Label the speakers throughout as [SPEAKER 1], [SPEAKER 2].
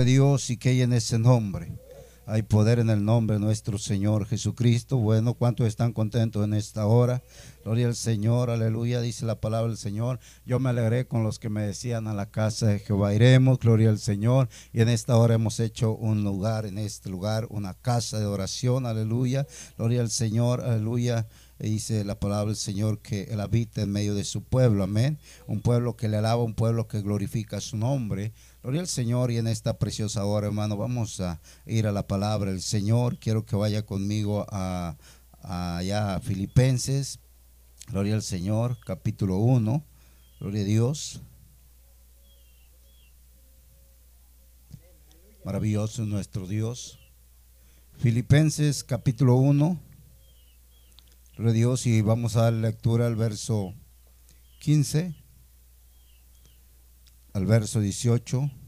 [SPEAKER 1] Dios y que en ese nombre. Hay poder en el nombre de nuestro Señor Jesucristo. Bueno, ¿cuántos están contentos en esta hora? Gloria al Señor, aleluya, dice la palabra del Señor. Yo me alegré con los que me decían a la casa de Jehová iremos, gloria al Señor. Y en esta hora hemos hecho un lugar, en este lugar, una casa de oración, aleluya. Gloria al Señor, aleluya dice la palabra del Señor que Él habita en medio de su pueblo, amén. Un pueblo que le alaba, un pueblo que glorifica su nombre. Gloria al Señor y en esta preciosa hora, hermano, vamos a ir a la palabra del Señor. Quiero que vaya conmigo a, allá a Filipenses. Gloria al Señor, capítulo 1. Gloria a Dios. Maravilloso nuestro Dios. Filipenses capítulo 1 Gloria Dios y vamos a dar lectura al verso 15, al verso 18.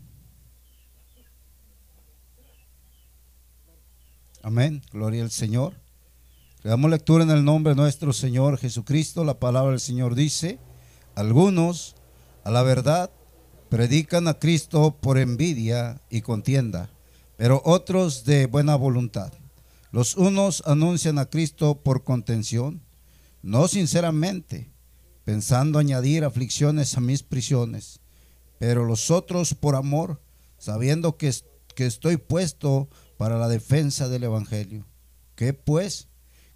[SPEAKER 1] Amén, gloria al Señor. Le damos lectura en el nombre de nuestro Señor Jesucristo. La palabra del Señor dice, algunos a la verdad predican a Cristo por envidia y contienda, pero otros de buena voluntad. Los unos anuncian a Cristo por contención, no sinceramente, pensando añadir aflicciones a mis prisiones, pero los otros por amor, sabiendo que, que estoy puesto para la defensa del Evangelio. Que pues,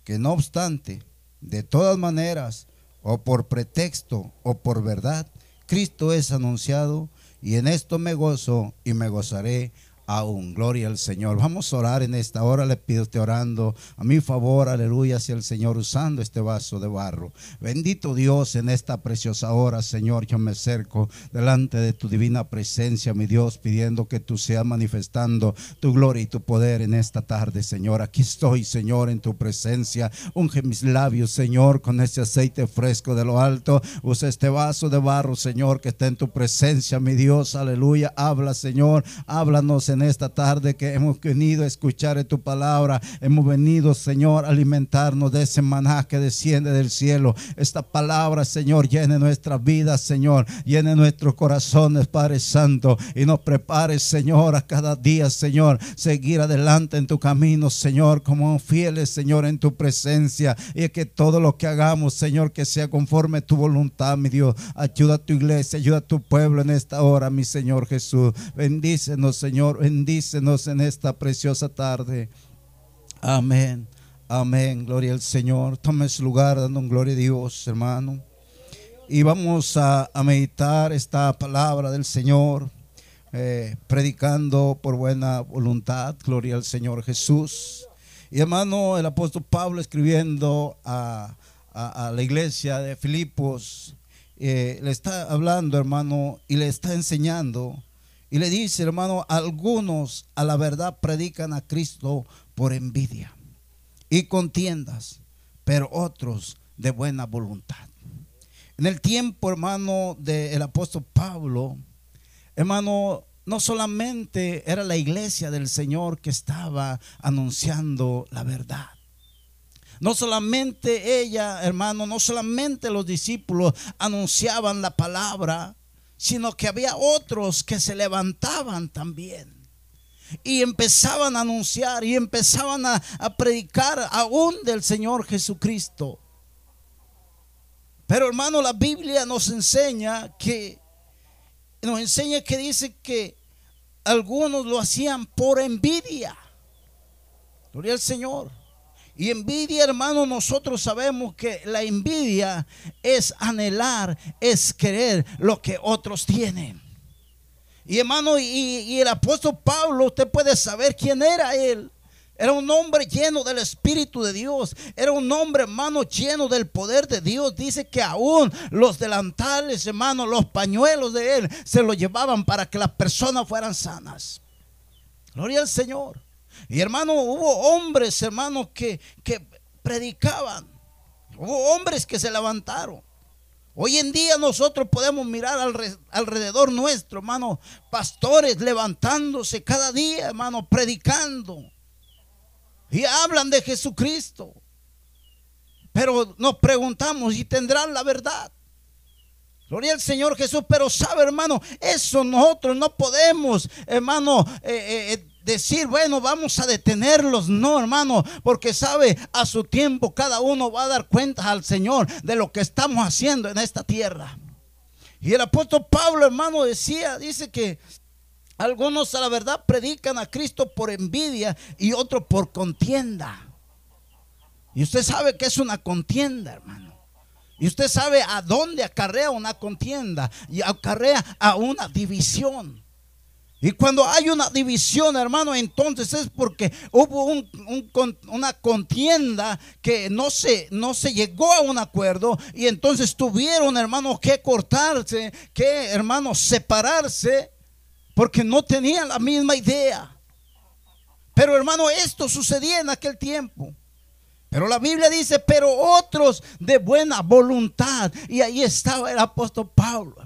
[SPEAKER 1] que no obstante, de todas maneras, o por pretexto o por verdad, Cristo es anunciado, y en esto me gozo y me gozaré aún. Gloria al Señor. Vamos a orar en esta hora. Le pido usted orando a mi favor, aleluya, hacia el Señor usando este vaso de barro. Bendito Dios en esta preciosa hora, Señor. Yo me acerco delante de tu divina presencia, mi Dios, pidiendo que tú seas manifestando tu gloria y tu poder en esta tarde, Señor. Aquí estoy, Señor, en tu presencia. Unge mis labios, Señor, con este aceite fresco de lo alto. Usa este vaso de barro, Señor, que está en tu presencia, mi Dios. Aleluya. Habla, Señor. Háblanos en en esta tarde que hemos venido a escuchar tu palabra. Hemos venido, Señor, a alimentarnos de ese maná que desciende del cielo. Esta palabra, Señor, llene nuestra vida, Señor. Llene nuestros corazones, Padre Santo. Y nos prepare, Señor, a cada día, Señor, seguir adelante en tu camino, Señor, como fieles, Señor, en tu presencia. Y que todo lo que hagamos, Señor, que sea conforme a tu voluntad, mi Dios. Ayuda a tu iglesia, ayuda a tu pueblo en esta hora, mi Señor Jesús. Bendícenos, Señor bendícenos en esta preciosa tarde. Amén. Amén. Gloria al Señor. Tome su lugar dando gloria a Dios, hermano. Y vamos a, meditar esta palabra del Señor, eh, predicando por buena voluntad. Gloria al Señor Jesús. Y hermano, el apóstol Pablo escribiendo a, la iglesia de Filipos, eh, le está hablando, hermano, y le está enseñando y le dice, hermano, algunos a la verdad predican a Cristo por envidia y contiendas, pero otros de buena voluntad. En el tiempo, hermano, del apóstol Pablo, hermano, no solamente era la iglesia del Señor que estaba anunciando la verdad. No solamente ella, hermano, no solamente los discípulos anunciaban la palabra, sino que había otros que se levantaban también. Y empezaban a anunciar y empezaban a, predicar aún del Señor Jesucristo. Pero hermano, la Biblia nos enseña que, nos enseña que dice que algunos lo hacían por envidia. Gloria al Señor. Y envidia, hermano, nosotros sabemos que la envidia es anhelar, es querer lo que otros tienen. Y hermano, y, el apóstol Pablo, usted puede saber quién era él. Era un hombre lleno del Espíritu de Dios. Era un hombre, hermano, lleno del poder de Dios. Dice que aún los delantales, hermano, los pañuelos de él se los llevaban para que las personas fueran sanas. Gloria al Señor. Y hermano, hubo hombres, hermanos, que, que predicaban. Hubo hombres que se levantaron. Hoy en día nosotros podemos mirar alrededor nuestro, hermano, pastores levantándose cada día, hermano, predicando. Y hablan de Jesucristo. Pero nos preguntamos, ¿y tendrán la verdad? Gloria al Señor Jesús, pero sabe hermano, eso nosotros no podemos, hermano, eh, eh, eh, decir, bueno, vamos a detenerlos. No, hermano, porque sabe, a su tiempo cada uno va a dar cuenta al Señor de lo que estamos haciendo en esta tierra. Y el apóstol Pablo, hermano, decía, dice que algunos a la verdad predican a Cristo por envidia y otros por contienda. Y usted sabe que es una contienda, hermano. Y usted sabe a dónde acarrea una contienda y acarrea a una división. Y cuando hay una división, hermano, entonces es porque hubo una contienda que no se, no se llegó a un acuerdo y entonces tuvieron, hermano, que cortarse, que, hermano, separarse porque no tenían la misma idea. Pero, hermano, esto sucedía en aquel tiempo. Pero la Biblia dice, pero otros de buena voluntad. Y ahí estaba el apóstol Pablo.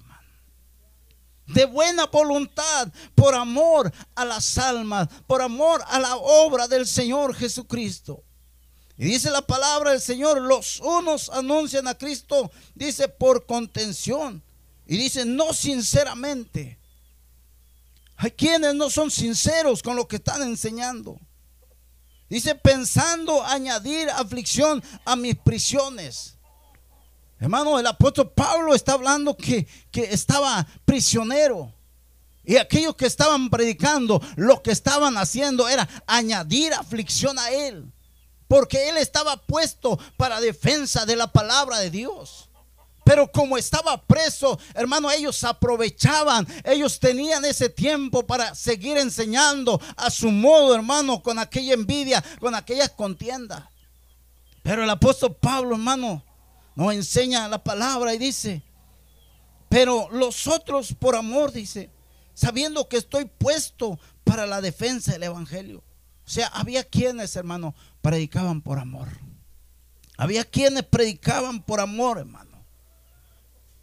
[SPEAKER 1] De buena voluntad, por amor a las almas, por amor a la obra del Señor Jesucristo. Y dice la palabra del Señor, los unos anuncian a Cristo, dice, por contención. Y dice, no sinceramente. Hay quienes no son sinceros con lo que están enseñando. Dice, pensando añadir aflicción a mis prisiones. Hermano, el apóstol Pablo está hablando que, que estaba prisionero. Y aquellos que estaban predicando, lo que estaban haciendo era añadir aflicción a él. Porque él estaba puesto para defensa de la palabra de Dios. Pero como estaba preso, hermano, ellos aprovechaban, ellos tenían ese tiempo para seguir enseñando a su modo, hermano, con aquella envidia, con aquellas contiendas. Pero el apóstol Pablo, hermano, nos enseña la palabra y dice, pero los otros por amor, dice, sabiendo que estoy puesto para la defensa del Evangelio. O sea, había quienes, hermano, predicaban por amor. Había quienes predicaban por amor, hermano.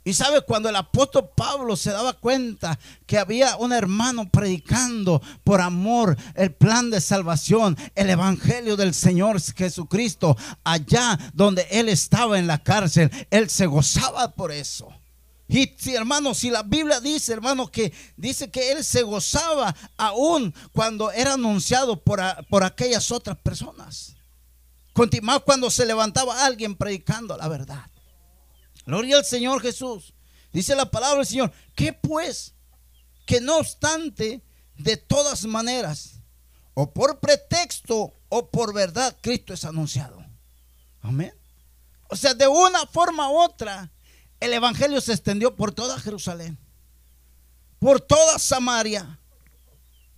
[SPEAKER 1] Y sabe, cuando el apóstol Pablo se daba cuenta que había un hermano predicando por amor el plan de salvación, el evangelio del Señor Jesucristo, allá donde él estaba en la cárcel, él se gozaba por eso. Y si hermano, si la Biblia dice, hermano, que dice que él se gozaba aún cuando era anunciado por, por aquellas otras personas. Más cuando se levantaba alguien predicando la verdad. Gloria al Señor Jesús. Dice la palabra del Señor. ¿Qué pues? Que no obstante, de todas maneras, o por pretexto o por verdad, Cristo es anunciado. Amén. O sea, de una forma u otra, el Evangelio se extendió por toda Jerusalén, por toda Samaria,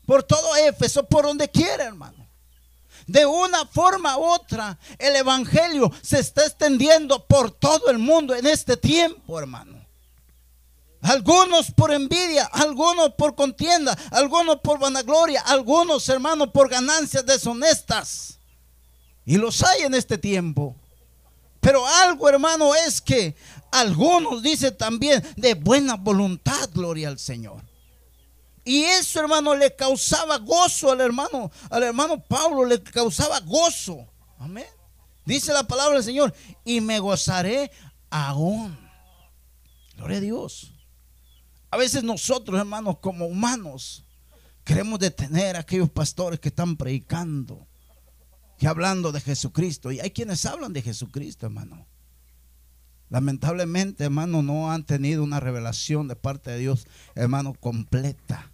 [SPEAKER 1] por todo Éfeso, por donde quiera, hermano. De una forma u otra, el Evangelio se está extendiendo por todo el mundo en este tiempo, hermano. Algunos por envidia, algunos por contienda, algunos por vanagloria, algunos, hermanos, por ganancias deshonestas. Y los hay en este tiempo. Pero algo, hermano, es que algunos dicen también de buena voluntad, gloria al Señor. Y eso, hermano, le causaba gozo al hermano, al hermano Pablo, le causaba gozo. Amén. Dice la palabra del Señor, y me gozaré aún. Gloria a Dios. A veces nosotros, hermanos, como humanos, queremos detener a aquellos pastores que están predicando, que hablando de Jesucristo. Y hay quienes hablan de Jesucristo, hermano. Lamentablemente, hermano, no han tenido una revelación de parte de Dios, hermano, completa.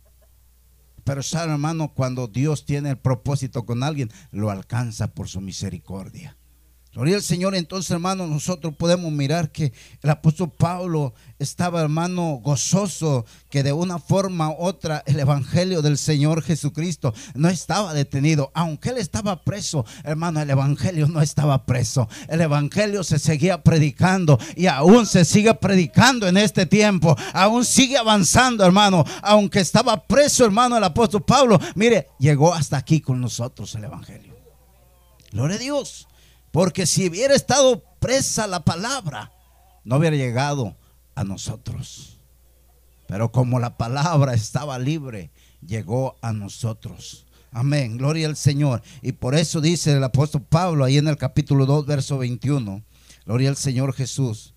[SPEAKER 1] Pero sabe, hermano, cuando Dios tiene el propósito con alguien, lo alcanza por su misericordia. Gloria al Señor, entonces hermano, nosotros podemos mirar que el apóstol Pablo estaba hermano gozoso que de una forma u otra el evangelio del Señor Jesucristo no estaba detenido, aunque él estaba preso, hermano, el evangelio no estaba preso. El evangelio se seguía predicando y aún se sigue predicando en este tiempo, aún sigue avanzando, hermano, aunque estaba preso, hermano, el apóstol Pablo, mire, llegó hasta aquí con nosotros el evangelio. Gloria a Dios. Porque si hubiera estado presa la palabra, no hubiera llegado a nosotros. Pero como la palabra estaba libre, llegó a nosotros. Amén, gloria al Señor. Y por eso dice el apóstol Pablo ahí en el capítulo 2, verso 21, gloria al Señor Jesús.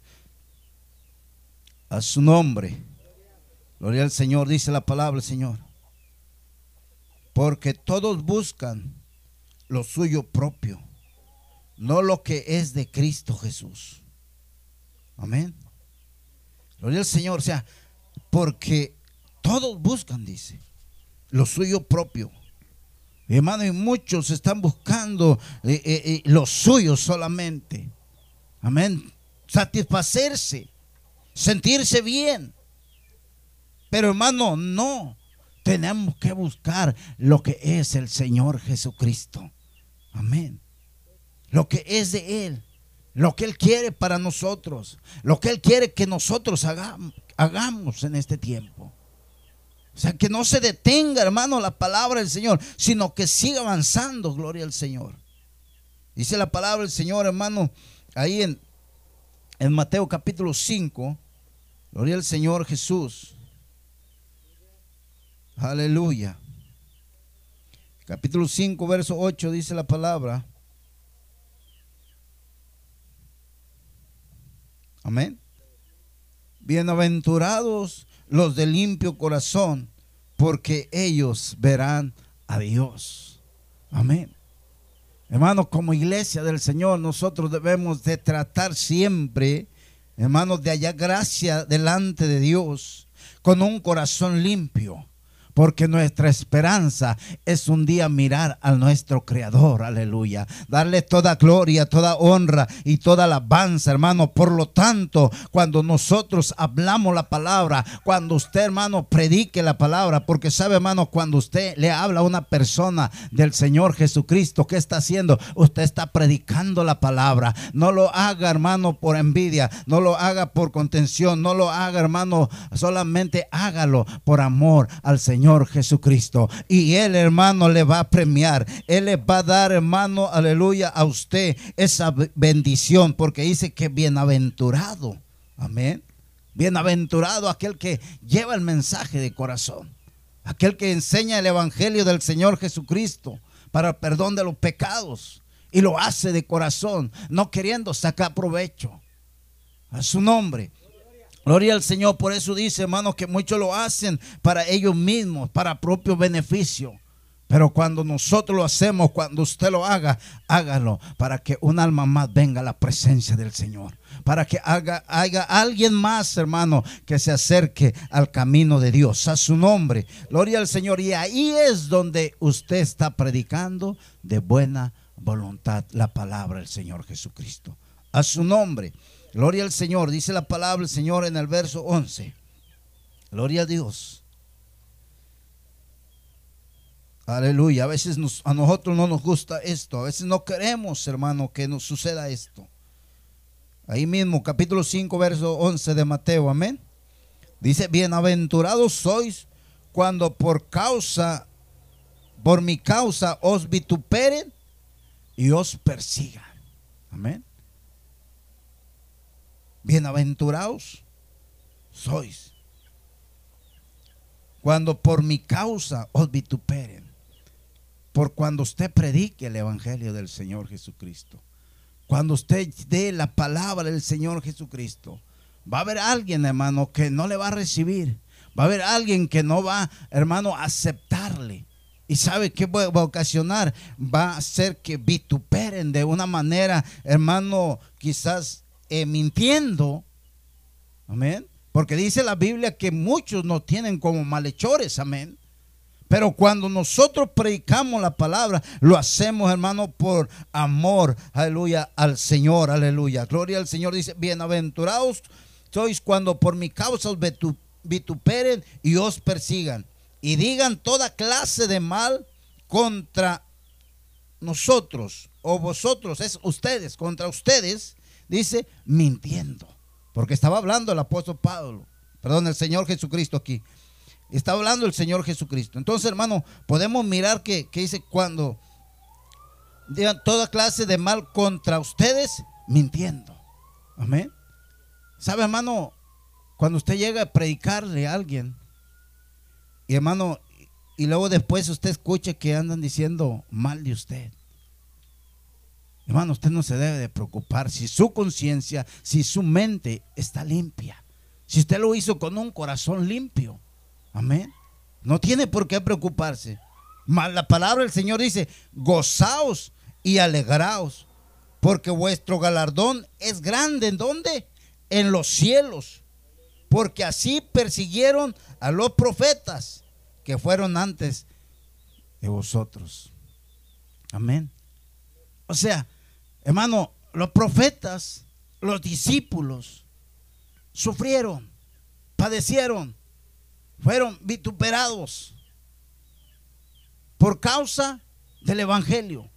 [SPEAKER 1] A su nombre. Gloria al Señor, dice la palabra, Señor. Porque todos buscan lo suyo propio, no lo que es de Cristo Jesús. Amén. Gloria al Señor. O sea, porque todos buscan, dice, lo suyo propio. Hermano, y muchos están buscando eh, eh, eh, lo suyo solamente. Amén. Satisfacerse, sentirse bien. Pero hermano, no. Tenemos que buscar lo que es el Señor Jesucristo. Amén. Lo que es de Él. Lo que Él quiere para nosotros. Lo que Él quiere que nosotros hagamos, en este tiempo. O sea, que no se detenga, hermano, la palabra del Señor, sino que siga avanzando, gloria al Señor. Dice la palabra del Señor, hermano, ahí en, en Mateo capítulo 5, gloria al Señor Jesús. Aleluya. Capítulo 5, verso 8 dice la palabra. Amén. Bienaventurados los de limpio corazón, porque ellos verán a Dios. Amén. Hermanos, como iglesia del Señor, nosotros debemos de tratar siempre, hermanos, de hallar gracia delante de Dios con un corazón limpio porque nuestra esperanza es un día mirar a nuestro Creador, aleluya. Darle toda gloria, toda honra y toda alabanza, hermano. Por lo tanto, cuando nosotros hablamos la palabra, cuando usted, hermano, predique la palabra, porque sabe, hermano, cuando usted le habla a una persona del Señor Jesucristo, ¿qué está haciendo? Usted está predicando la palabra. No lo haga, hermano, por envidia, no lo haga por contención, no lo haga, hermano, solamente hágalo por amor al Señor. Jesucristo. Y Él, hermano, le va a premiar. Él le va a dar, hermano, aleluya, a usted esa bendición. Porque dice que bienaventurado. Amén. Bienaventurado aquel que lleva el mensaje de corazón. Aquel que enseña el evangelio del Señor Jesucristo para el perdón de los pecados. Y lo hace de corazón, no queriendo sacar provecho. A su nombre. Gloria al Señor, por eso dice, hermanos, que muchos lo hacen para ellos mismos, para propio beneficio. Pero cuando nosotros lo hacemos, cuando usted lo haga, hágalo para que un alma más venga a la presencia del Señor. Para que haga, haya alguien más, hermano, que se acerque al camino de Dios, a su nombre. Gloria al Señor. Y ahí es donde usted está predicando de buena voluntad la palabra del Señor Jesucristo. A su nombre. Gloria al Señor. Dice la palabra del Señor en el verso 11. Gloria a Dios. Aleluya. A veces a nosotros no nos gusta esto. A veces no queremos, hermano, que nos suceda esto. Ahí mismo, capítulo 5, verso 11 de Mateo. Amén. Dice, bienaventurados sois cuando por causa, por mi causa os vituperen y os persigan. Amén. Bienaventurados sois cuando por mi causa os vituperen, por cuando usted predique el Evangelio del Señor Jesucristo, cuando usted dé la palabra del Señor Jesucristo, va a haber alguien, hermano, que no le va a recibir, va a haber alguien que no va, hermano, a aceptarle. ¿Y sabe qué va a ocasionar? Va a hacer que vituperen de una manera, hermano, quizás mintiendo. Amén. Porque dice la Biblia que muchos nos tienen como malhechores. Amén. Pero cuando nosotros predicamos la palabra, lo hacemos, hermano, por amor, aleluya, al Señor, aleluya. Gloria al Señor. Dice, bienaventurados sois cuando por mi causa os vituperen y os persigan y digan toda clase de mal contra nosotros o vosotros, es ustedes, contra ustedes, dice mintiendo. Porque estaba hablando el apóstol Pablo, perdón, el Señor Jesucristo aquí. Está hablando el Señor Jesucristo. Entonces, hermano, podemos mirar que, dice cuando digan toda clase de mal contra ustedes, mintiendo. Amén. ¿Sabe, hermano? Cuando usted llega a predicarle a alguien, y hermano, y luego después usted escucha que andan diciendo mal de usted. Hermano, usted no se debe de preocupar si su conciencia, si su mente está limpia, Si usted lo hizo con un corazón limpio. Amén. No tiene por qué preocuparse. La palabra del Señor dice, gozaos y alegraos, porque vuestro galardón es grande. ¿En dónde? En los cielos. Porque así persiguieron a los profetas que fueron antes de vosotros. Amén. O sea, hermano, los profetas, los discípulos, sufrieron, padecieron, fueron vituperados por causa del Evangelio.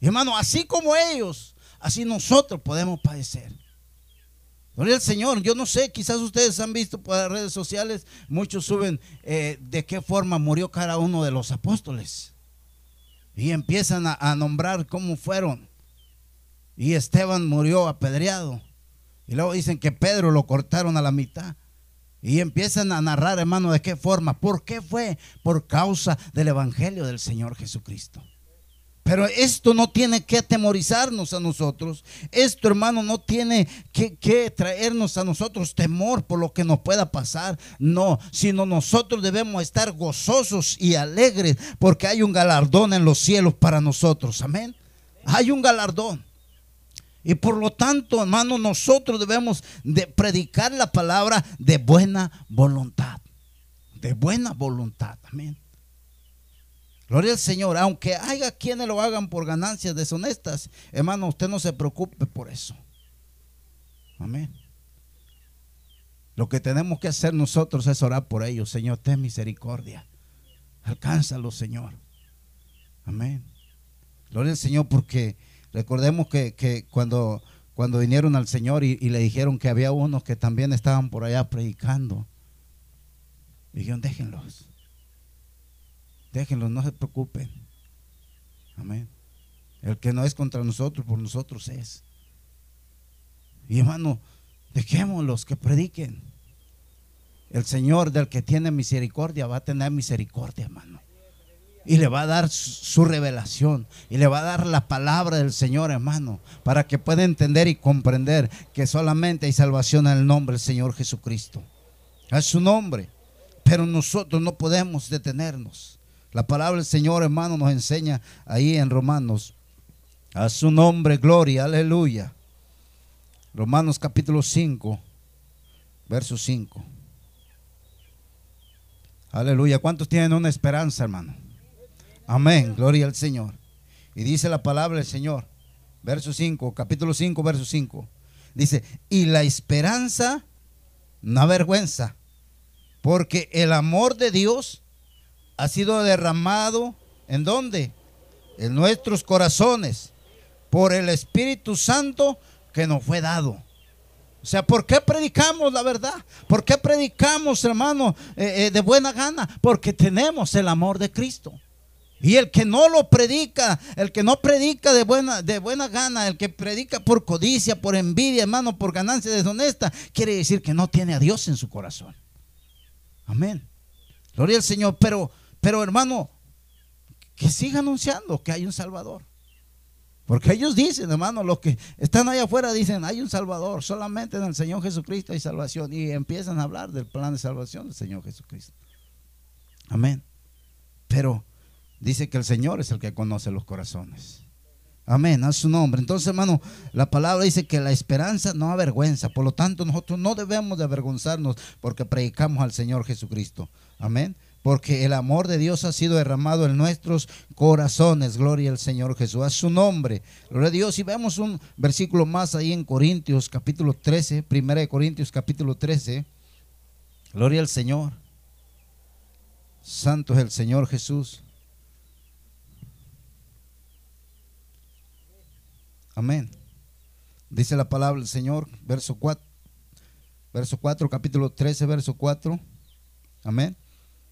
[SPEAKER 1] hermano, así como ellos, así nosotros podemos padecer. Gloria al Señor. Yo no sé, quizás ustedes han visto por las redes sociales, muchos suben eh, de qué forma murió cada uno de los apóstoles. Y empiezan a, nombrar cómo fueron. Y Esteban murió apedreado. Y luego dicen que Pedro lo cortaron a la mitad. Y empiezan a narrar, hermano, de qué forma. ¿Por qué fue? Por causa del Evangelio del Señor Jesucristo. Pero esto no tiene que atemorizarnos a nosotros. Esto, hermano, no tiene que, traernos a nosotros temor por lo que nos pueda pasar. No, sino nosotros debemos estar gozosos y alegres porque hay un galardón en los cielos para nosotros. Amén. Hay un galardón. Y por lo tanto, hermano, nosotros debemos de predicar la palabra de buena voluntad. De buena voluntad. Amén. Gloria al Señor. Aunque haya quienes lo hagan por ganancias deshonestas, hermano, usted no se preocupe por eso. Amén. Lo que tenemos que hacer nosotros es orar por ellos. Señor, ten misericordia. Alcánzalo, Señor. Amén. Gloria al Señor porque Recordemos que, cuando, cuando vinieron al Señor y, le dijeron que había unos que también estaban por allá predicando, dijeron, déjenlos. Déjenlos, no se preocupen. Amén. El que no es contra nosotros, por nosotros es. Y hermano, dejémoslos que prediquen. El Señor del que tiene misericordia va a tener misericordia, hermano y le va a dar su revelación y le va a dar la palabra del Señor, hermano, para que pueda entender y comprender que solamente hay salvación en el nombre del Señor Jesucristo. A su nombre. Pero nosotros no podemos detenernos. La palabra del Señor, hermano, nos enseña ahí en Romanos. A su nombre, gloria, aleluya. Romanos capítulo 5, verso 5. Aleluya. ¿Cuántos tienen una esperanza, hermano? Amén, gloria al Señor. Y dice la palabra del Señor, verso 5, capítulo 5, verso 5. Dice, y la esperanza no avergüenza, porque el amor de Dios ha sido derramado en dónde? En nuestros corazones, por el Espíritu Santo que nos fue dado. O sea, ¿por qué predicamos la verdad? ¿Por qué predicamos, hermano, eh, eh, de buena gana? Porque tenemos el amor de Cristo. Y el que no lo predica, el que no predica de buena, de buena gana, el que predica por codicia, por envidia, hermano, por ganancia deshonesta, quiere decir que no tiene a Dios en su corazón. Amén. Gloria al Señor. Pero, pero hermano, que siga anunciando que hay un Salvador. Porque ellos dicen, hermano, los que están allá afuera dicen, hay un Salvador, solamente en el Señor Jesucristo hay salvación. Y empiezan a hablar del plan de salvación del Señor Jesucristo. Amén. Pero Dice que el Señor es el que conoce los corazones. Amén, a su nombre. Entonces, hermano, la palabra dice que la esperanza no avergüenza. Por lo tanto, nosotros no debemos de avergonzarnos porque predicamos al Señor Jesucristo. Amén. Porque el amor de Dios ha sido derramado en nuestros corazones. Gloria al Señor Jesús. A su nombre. Gloria a Dios. Y vemos un versículo más ahí en Corintios capítulo 13. Primera de Corintios capítulo 13. Gloria al Señor. Santo es el Señor Jesús. Amén. Dice la palabra del Señor, verso 4, verso 4, capítulo 13, verso 4. Amén.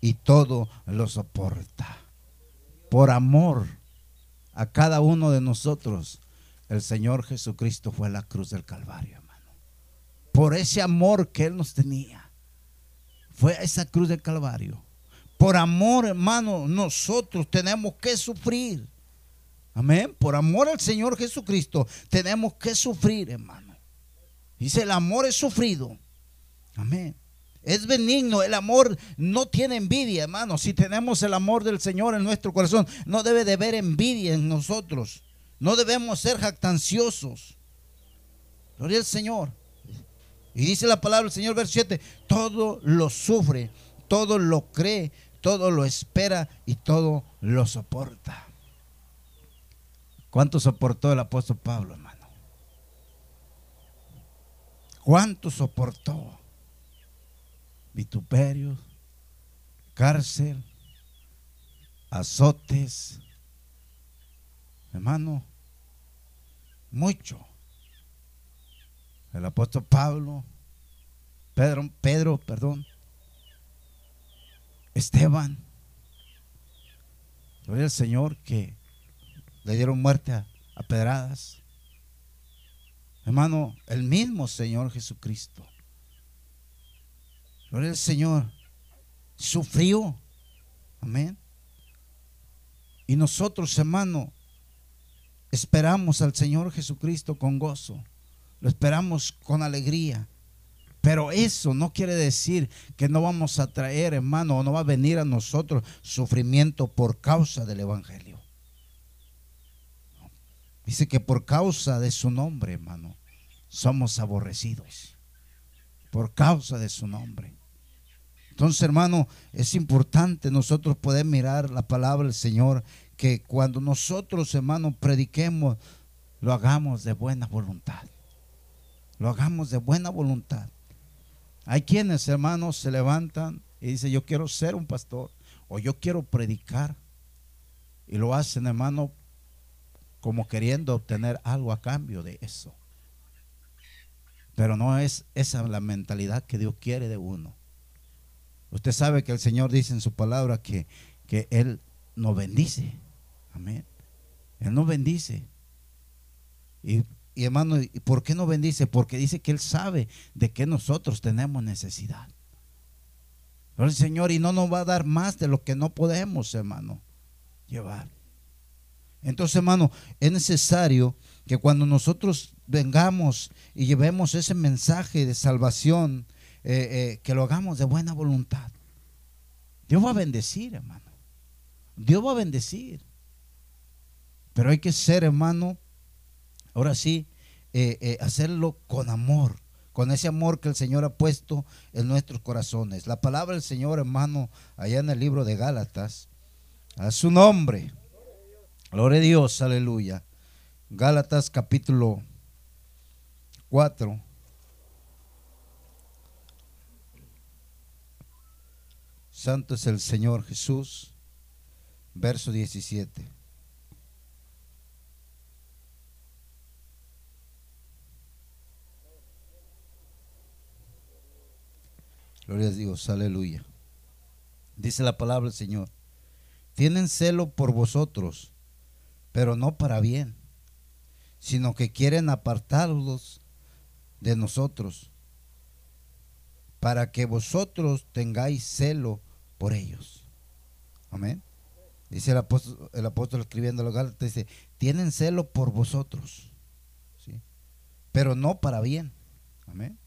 [SPEAKER 1] y todo lo soporta. Por amor a cada uno de nosotros, el Señor Jesucristo fue a la cruz del Calvario, hermano. Por ese amor que Él nos tenía. Fue a esa cruz del Calvario. Por amor, hermano, nosotros tenemos que sufrir. Amén. Por amor al Señor Jesucristo tenemos que sufrir, hermano. Dice, el amor es sufrido. Amén. Es benigno, el amor no tiene envidia, hermano. Si tenemos el amor del Señor en nuestro corazón, no debe de haber envidia en nosotros. No debemos ser jactanciosos. Gloria al Señor. Y dice la palabra del Señor, verso 7, todo lo sufre, todo lo cree, todo lo espera y todo lo soporta. ¿Cuánto soportó el apóstol Pablo, hermano? ¿Cuánto soportó? Vituperios, cárcel, azotes. Hermano, mucho. El apóstol Pablo, Pedro, Pedro, perdón, Esteban. Gloria al Señor que le dieron muerte a, pedradas. Hermano, el mismo Señor Jesucristo. Gloria al Señor. Sufrió. Amén. Y nosotros, hermano, esperamos al Señor Jesucristo con gozo. Lo esperamos con alegría. Pero eso no quiere decir que no vamos a traer, hermano, o no va a venir a nosotros sufrimiento por causa del Evangelio. Dice que por causa de su nombre, hermano, somos aborrecidos. Por causa de su nombre. Entonces, hermano, es importante nosotros poder mirar la palabra del Señor, que cuando nosotros, hermano, prediquemos, lo hagamos de buena voluntad. Lo hagamos de buena voluntad. Hay quienes, hermanos, se levantan y dicen, yo quiero ser un pastor o yo quiero predicar. Y lo hacen, hermano, como queriendo obtener algo a cambio de eso. Pero no es esa la mentalidad que Dios quiere de uno. Usted sabe que el Señor dice en su palabra que, que Él nos bendice. Amén. Él nos bendice. Y, y hermano, ¿y por qué nos bendice? Porque dice que Él sabe de que nosotros tenemos necesidad. Pero el Señor y no nos va a dar más de lo que no podemos, hermano, llevar. Entonces, hermano, es necesario que cuando nosotros vengamos y llevemos ese mensaje de salvación, eh, eh, que lo hagamos de buena voluntad. Dios va a bendecir, hermano. Dios va a bendecir. Pero hay que ser, hermano, ahora sí, eh, hacerlo con amor, con ese amor que el Señor ha puesto en nuestros corazones. La palabra del Señor, hermano, allá en el libro de Gálatas, a su nombre. Gloria a Dios, aleluya. Gálatas capítulo 4. Santo es el Señor Jesús. Verso 17. Gloria a Dios, aleluya. Dice la palabra del Señor. Tienen celo por vosotros pero no para bien, sino que quieren apartarlos de nosotros, para que vosotros tengáis celo por ellos. Amén. Dice el apóstol, escribiendo a los Gálatas, dice, tienen celo por vosotros, ¿sí? pero no para bien. Amén.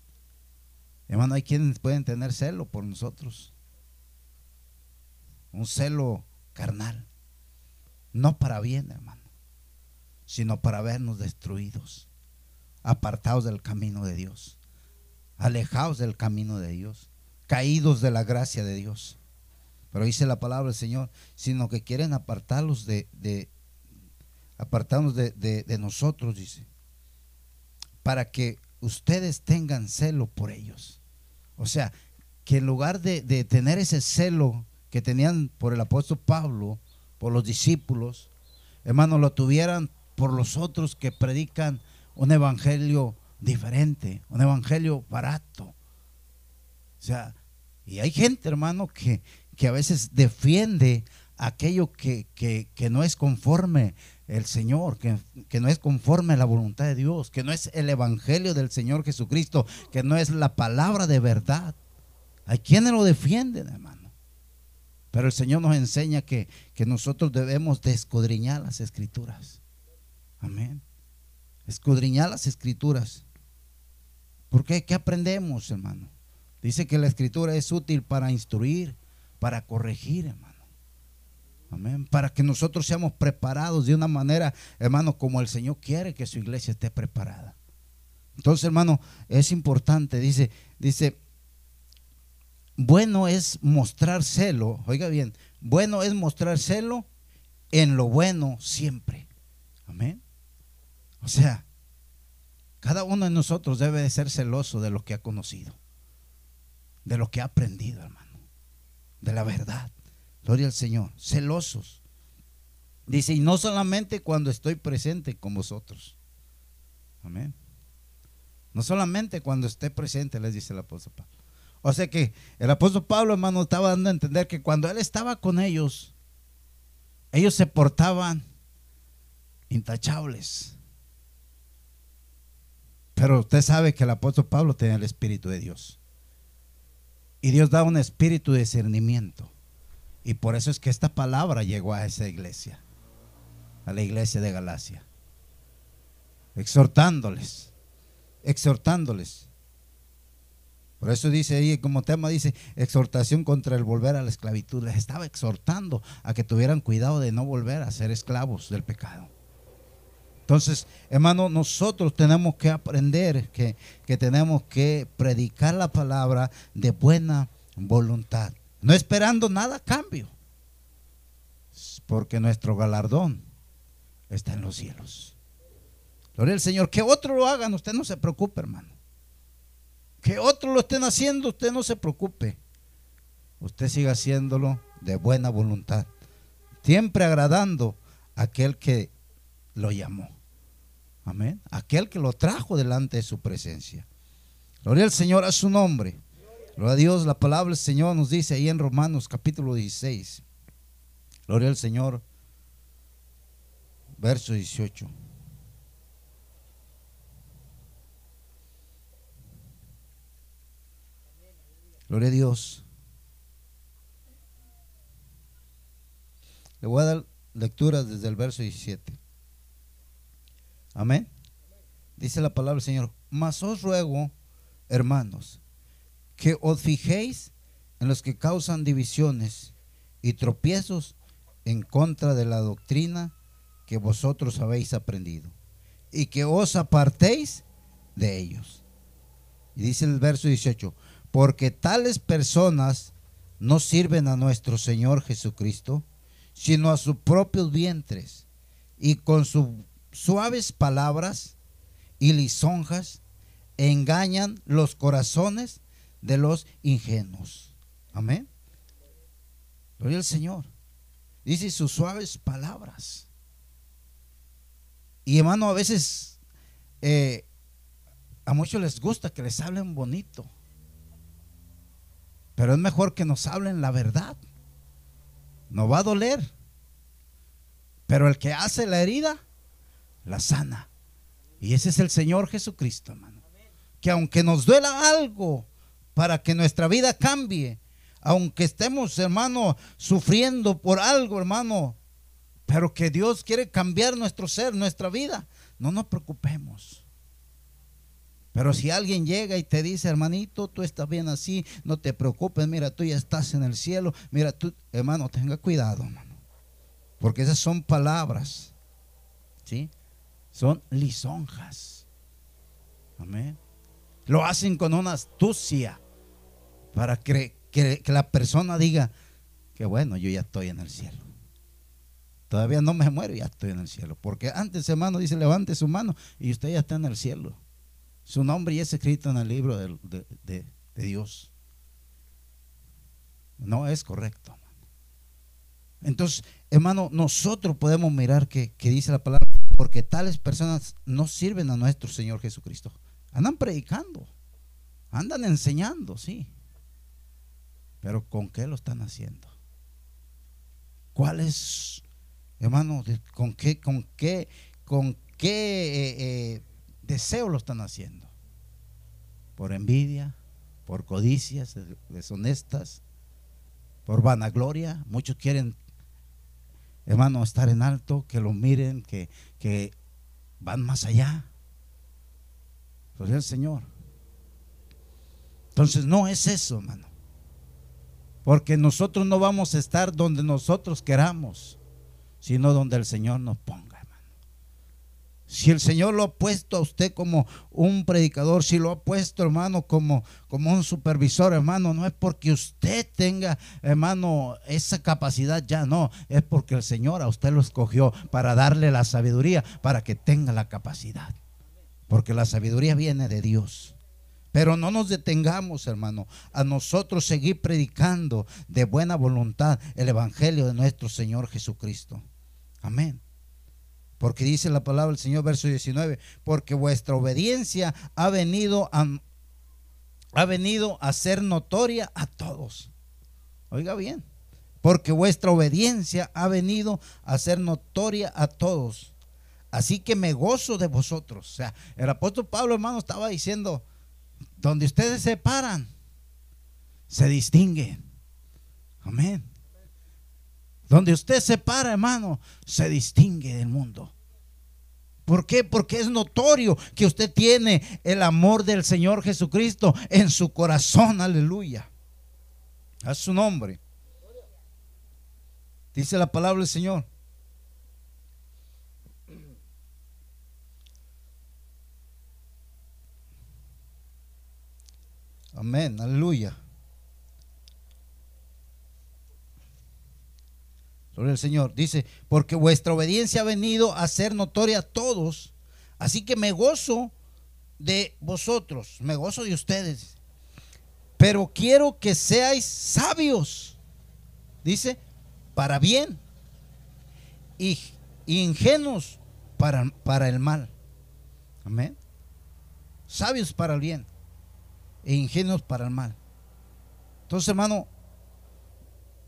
[SPEAKER 1] Hermano, hay quienes pueden tener celo por nosotros. Un celo carnal. No para bien, hermano, sino para vernos destruidos, apartados del camino de Dios, alejados del camino de Dios, caídos de la gracia de Dios. Pero dice la palabra del Señor, sino que quieren apartarlos de, apartarnos de, nosotros, dice, para que ustedes tengan celo por ellos. O sea, que en lugar de, de, tener ese celo que tenían por el apóstol Pablo, por los discípulos, hermanos, lo tuvieran por los otros que predican un evangelio diferente, un evangelio barato. O sea, y hay gente, hermano, que, que a veces defiende aquello que, que, no es conforme el Señor, que, que, no es conforme a la voluntad de Dios, que no es el Evangelio del Señor Jesucristo, que no es la palabra de verdad. Hay quienes lo defienden, hermano. Pero el Señor nos enseña que, que nosotros debemos de escudriñar las escrituras. Amén. Escudriñar las escrituras. ¿Por qué? ¿Qué aprendemos, hermano? Dice que la escritura es útil para instruir, para corregir, hermano. Amén. Para que nosotros seamos preparados de una manera, hermano, como el Señor quiere que su iglesia esté preparada. Entonces, hermano, es importante, dice, dice, bueno es mostrar celo, oiga bien, bueno es mostrar celo en lo bueno siempre. Amén. O sea, cada uno de nosotros debe de ser celoso de lo que ha conocido, de lo que ha aprendido, hermano, de la verdad. Gloria al Señor, celosos. Dice, y no solamente cuando estoy presente con vosotros. Amén. No solamente cuando esté presente, les dice el apóstol Pablo. O sea que el apóstol Pablo, hermano, estaba dando a entender que cuando él estaba con ellos, ellos se portaban intachables. Pero usted sabe que el apóstol Pablo tenía el Espíritu de Dios. Y Dios da un espíritu de discernimiento. Y por eso es que esta palabra llegó a esa iglesia, a la iglesia de Galacia. Exhortándoles, exhortándoles. Por eso dice ahí, como tema dice, exhortación contra el volver a la esclavitud. Les estaba exhortando a que tuvieran cuidado de no volver a ser esclavos del pecado. Entonces, hermano, nosotros tenemos que aprender que, tenemos que predicar la palabra de buena voluntad, no esperando nada a cambio, porque nuestro galardón está en los cielos. Gloria al Señor, que otro lo hagan, usted no se preocupe, hermano. Que otros lo estén haciendo, usted no se preocupe. Usted siga haciéndolo de buena voluntad, siempre agradando a aquel que lo llamó. Amén. Aquel que lo trajo delante de su presencia. Gloria al Señor a su nombre. Gloria a Dios, la palabra del Señor nos dice ahí en Romanos capítulo 16. Gloria al Señor. Verso 18. Gloria a Dios. Le voy a dar lectura desde el verso 17. Amén. Dice la palabra del Señor. Mas os ruego, hermanos, que os fijéis en los que causan divisiones y tropiezos en contra de la doctrina que vosotros habéis aprendido y que os apartéis de ellos. Y dice el verso 18, porque tales personas no sirven a nuestro Señor Jesucristo, sino a sus propios vientres, y con su suaves palabras y lisonjas engañan los corazones de los ingenuos. Amén. Gloria al Señor. Dice sus suaves palabras. Y hermano, a veces eh, a muchos les gusta que les hablen bonito. Pero es mejor que nos hablen la verdad. No va a doler. Pero el que hace la herida la sana. Y ese es el Señor Jesucristo, hermano. Que aunque nos duela algo para que nuestra vida cambie, aunque estemos, hermano, sufriendo por algo, hermano, pero que Dios quiere cambiar nuestro ser, nuestra vida, no nos preocupemos. Pero si alguien llega y te dice, hermanito, tú estás bien así, no te preocupes, mira, tú ya estás en el cielo, mira, tú, hermano, tenga cuidado, hermano. Porque esas son palabras, ¿sí? Son lisonjas. Amén. Lo hacen con una astucia para que, que, la persona diga que bueno, yo ya estoy en el cielo. Todavía no me muero, ya estoy en el cielo. Porque antes, hermano, dice, levante su mano y usted ya está en el cielo. Su nombre ya es escrito en el libro de, de Dios. No es correcto. Entonces, hermano, nosotros podemos mirar que, dice la palabra, porque tales personas no sirven a nuestro Señor Jesucristo. Andan predicando, andan enseñando, sí. Pero ¿con qué lo están haciendo? ¿Cuál es, hermano, con qué, con qué, con qué eh, eh, deseo lo están haciendo? ¿Por envidia? ¿Por codicias deshonestas? ¿Por vanagloria? Muchos quieren, hermano, estar en alto, que lo miren, que, que van más allá. Pues el Señor. Entonces no es eso, hermano. Porque nosotros no vamos a estar donde nosotros queramos, sino donde el Señor nos ponga. Si el Señor lo ha puesto a usted como un predicador, si lo ha puesto, hermano, como, como un supervisor, hermano, no es porque usted tenga, hermano, esa capacidad ya, no, es porque el Señor a usted lo escogió para darle la sabiduría, para que tenga la capacidad. Porque la sabiduría viene de Dios. Pero no nos detengamos, hermano, a nosotros seguir predicando de buena voluntad el Evangelio de nuestro Señor Jesucristo. Amén. Porque dice la palabra del Señor, verso 19, porque vuestra obediencia ha venido a, ha venido a ser notoria a todos. Oiga bien, porque vuestra obediencia ha venido a ser notoria a todos. Así que me gozo de vosotros. O sea, el apóstol Pablo, hermano, estaba diciendo, donde ustedes se paran, se distinguen. Amén. Donde usted se para, hermano, se distingue del mundo. ¿Por qué? Porque es notorio que usted tiene el amor del Señor Jesucristo en su corazón. Aleluya. A su nombre. Dice la palabra del Señor. Amén, aleluya. Gloria al Señor. Dice, porque vuestra obediencia ha venido a ser notoria a todos. Así que me gozo de vosotros, me gozo de ustedes. Pero quiero que seáis sabios. Dice, para bien. Y, ingenuos para, para el mal. Amén. Sabios para el bien e ingenuos para el mal. Entonces, hermano,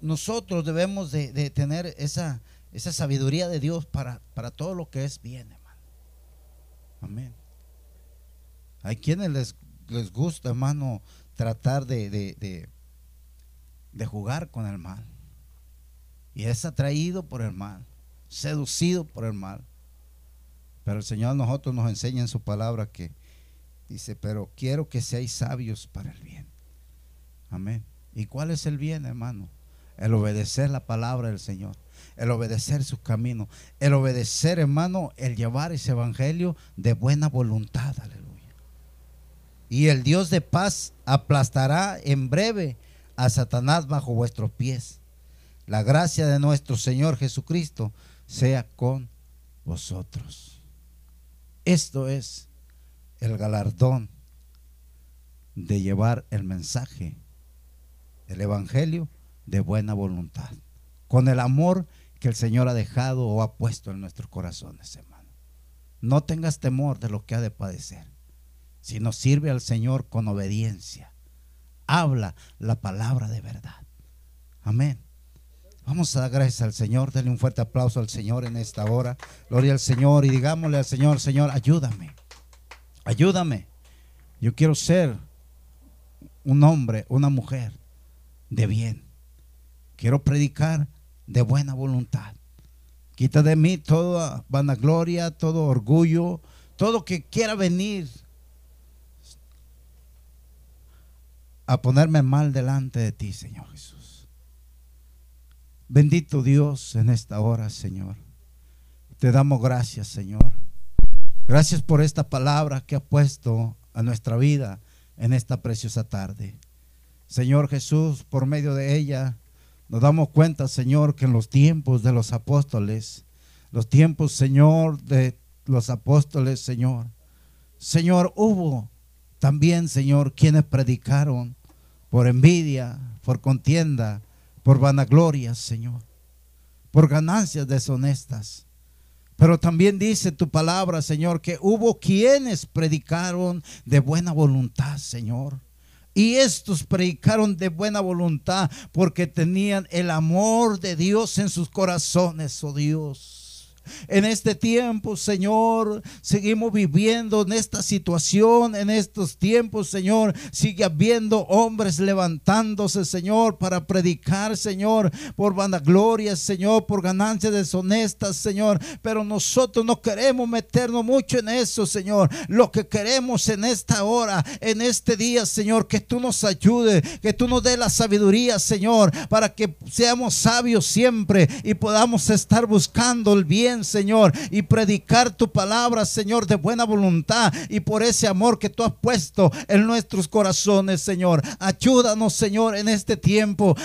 [SPEAKER 1] nosotros debemos de, tener esa, esa, sabiduría de Dios para, para todo lo que es bien, hermano. Amén. Hay quienes les, les gusta, hermano, tratar de, de, de jugar con el mal. Y es atraído por el mal, seducido por el mal. Pero el Señor a nosotros nos enseña en su palabra que Dice, pero quiero que seáis sabios para el bien. Amén. ¿Y cuál es el bien, hermano? El obedecer la palabra del Señor. El obedecer sus caminos. El obedecer, hermano, el llevar ese evangelio de buena voluntad. Aleluya. Y el Dios de paz aplastará en breve a Satanás bajo vuestros pies. La gracia de nuestro Señor Jesucristo sea con vosotros. Esto es el galardón de llevar el mensaje, el Evangelio de buena voluntad, con el amor que el Señor ha dejado o ha puesto en nuestros corazones, hermano. No tengas temor de lo que ha de padecer, sino sirve al Señor con obediencia. Habla la palabra de verdad. Amén. Vamos a dar gracias al Señor. Denle un fuerte aplauso al Señor en esta hora. Gloria al Señor y digámosle al Señor, Señor, ayúdame. Ayúdame. Yo quiero ser un hombre, una mujer de bien. Quiero predicar de buena voluntad. Quita de mí toda vanagloria, todo orgullo, todo que quiera venir a ponerme mal delante de ti, Señor Jesús. Bendito Dios en esta hora, Señor. Te damos gracias, Señor. Gracias por esta palabra que ha puesto a nuestra vida en esta preciosa tarde. Señor Jesús, por medio de ella nos damos cuenta, Señor, que en los tiempos de los apóstoles, los tiempos, Señor, de los apóstoles, Señor, Señor, hubo también, Señor, quienes predicaron por envidia, por contienda, por vanagloria, Señor, por ganancias deshonestas. Pero también dice tu palabra, Señor, que hubo quienes predicaron de buena voluntad, Señor. Y estos predicaron de buena voluntad porque tenían el amor de Dios en sus corazones, oh Dios. En este tiempo, Señor, seguimos viviendo en esta situación, en estos tiempos, Señor. Sigue habiendo hombres levantándose, Señor, para predicar, Señor, por vanagloria, Señor, por ganancias deshonestas, Señor. Pero nosotros no queremos meternos mucho en eso, Señor. Lo que queremos en esta hora, en este día, Señor, que tú nos ayudes, que tú nos dé la sabiduría, Señor, para que seamos sabios siempre y podamos estar buscando el Señor, y predicar tu palabra, Señor, de buena voluntad y por ese amor que tú has puesto en nuestros corazones, Señor. Ayúdanos, Señor, en este tiempo.